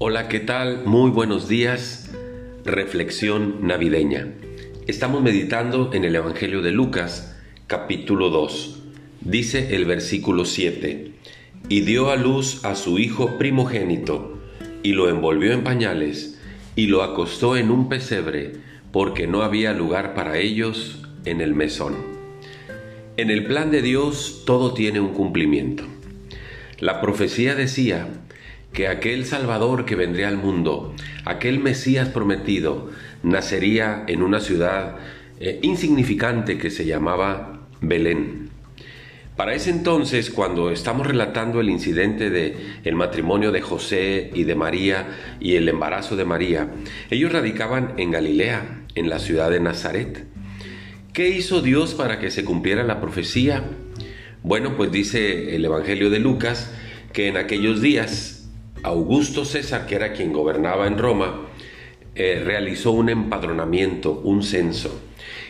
Hola, ¿qué tal? Muy buenos días. Reflexión navideña. Estamos meditando en el Evangelio de Lucas, capítulo 2. Dice el versículo 7, y dio a luz a su hijo primogénito, y lo envolvió en pañales, y lo acostó en un pesebre, porque no había lugar para ellos en el mesón. En el plan de Dios todo tiene un cumplimiento. La profecía decía que aquel Salvador que vendría al mundo, aquel Mesías prometido, nacería en una ciudad eh, insignificante que se llamaba Belén. Para ese entonces, cuando estamos relatando el incidente de el matrimonio de José y de María y el embarazo de María, ellos radicaban en Galilea, en la ciudad de Nazaret. ¿Qué hizo Dios para que se cumpliera la profecía? Bueno, pues dice el Evangelio de Lucas que en aquellos días Augusto César, que era quien gobernaba en Roma, eh, realizó un empadronamiento, un censo,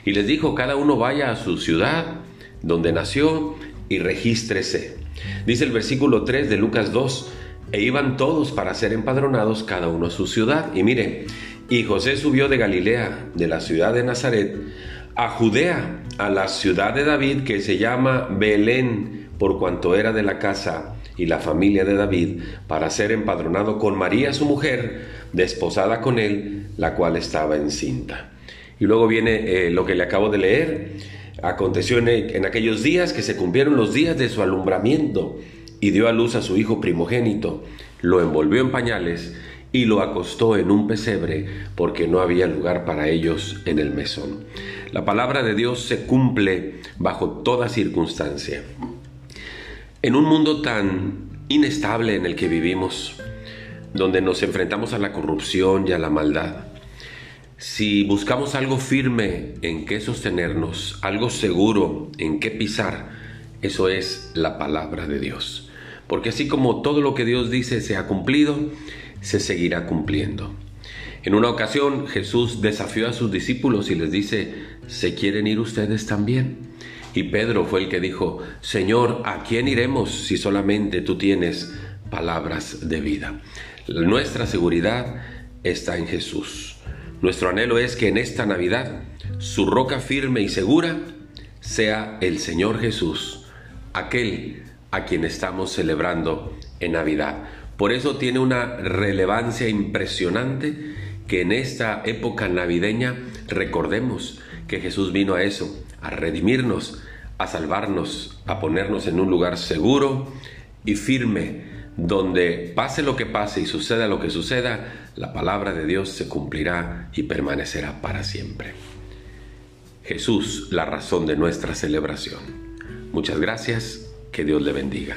y les dijo, cada uno vaya a su ciudad donde nació y regístrese. Dice el versículo 3 de Lucas 2, e iban todos para ser empadronados cada uno a su ciudad. Y mire, y José subió de Galilea, de la ciudad de Nazaret, a Judea, a la ciudad de David que se llama Belén, por cuanto era de la casa y la familia de David, para ser empadronado con María su mujer, desposada con él, la cual estaba encinta. Y luego viene eh, lo que le acabo de leer. Aconteció en, en aquellos días que se cumplieron los días de su alumbramiento y dio a luz a su hijo primogénito, lo envolvió en pañales y lo acostó en un pesebre porque no había lugar para ellos en el mesón. La palabra de Dios se cumple bajo toda circunstancia. En un mundo tan inestable en el que vivimos, donde nos enfrentamos a la corrupción y a la maldad, si buscamos algo firme en qué sostenernos, algo seguro en qué pisar, eso es la palabra de Dios. Porque así como todo lo que Dios dice se ha cumplido, se seguirá cumpliendo. En una ocasión Jesús desafió a sus discípulos y les dice, ¿se quieren ir ustedes también? Y Pedro fue el que dijo, Señor, ¿a quién iremos si solamente tú tienes palabras de vida? Nuestra seguridad está en Jesús. Nuestro anhelo es que en esta Navidad su roca firme y segura sea el Señor Jesús, aquel a quien estamos celebrando en Navidad. Por eso tiene una relevancia impresionante que en esta época navideña recordemos que Jesús vino a eso, a redimirnos, a salvarnos, a ponernos en un lugar seguro y firme, donde pase lo que pase y suceda lo que suceda, la palabra de Dios se cumplirá y permanecerá para siempre. Jesús, la razón de nuestra celebración. Muchas gracias, que Dios le bendiga.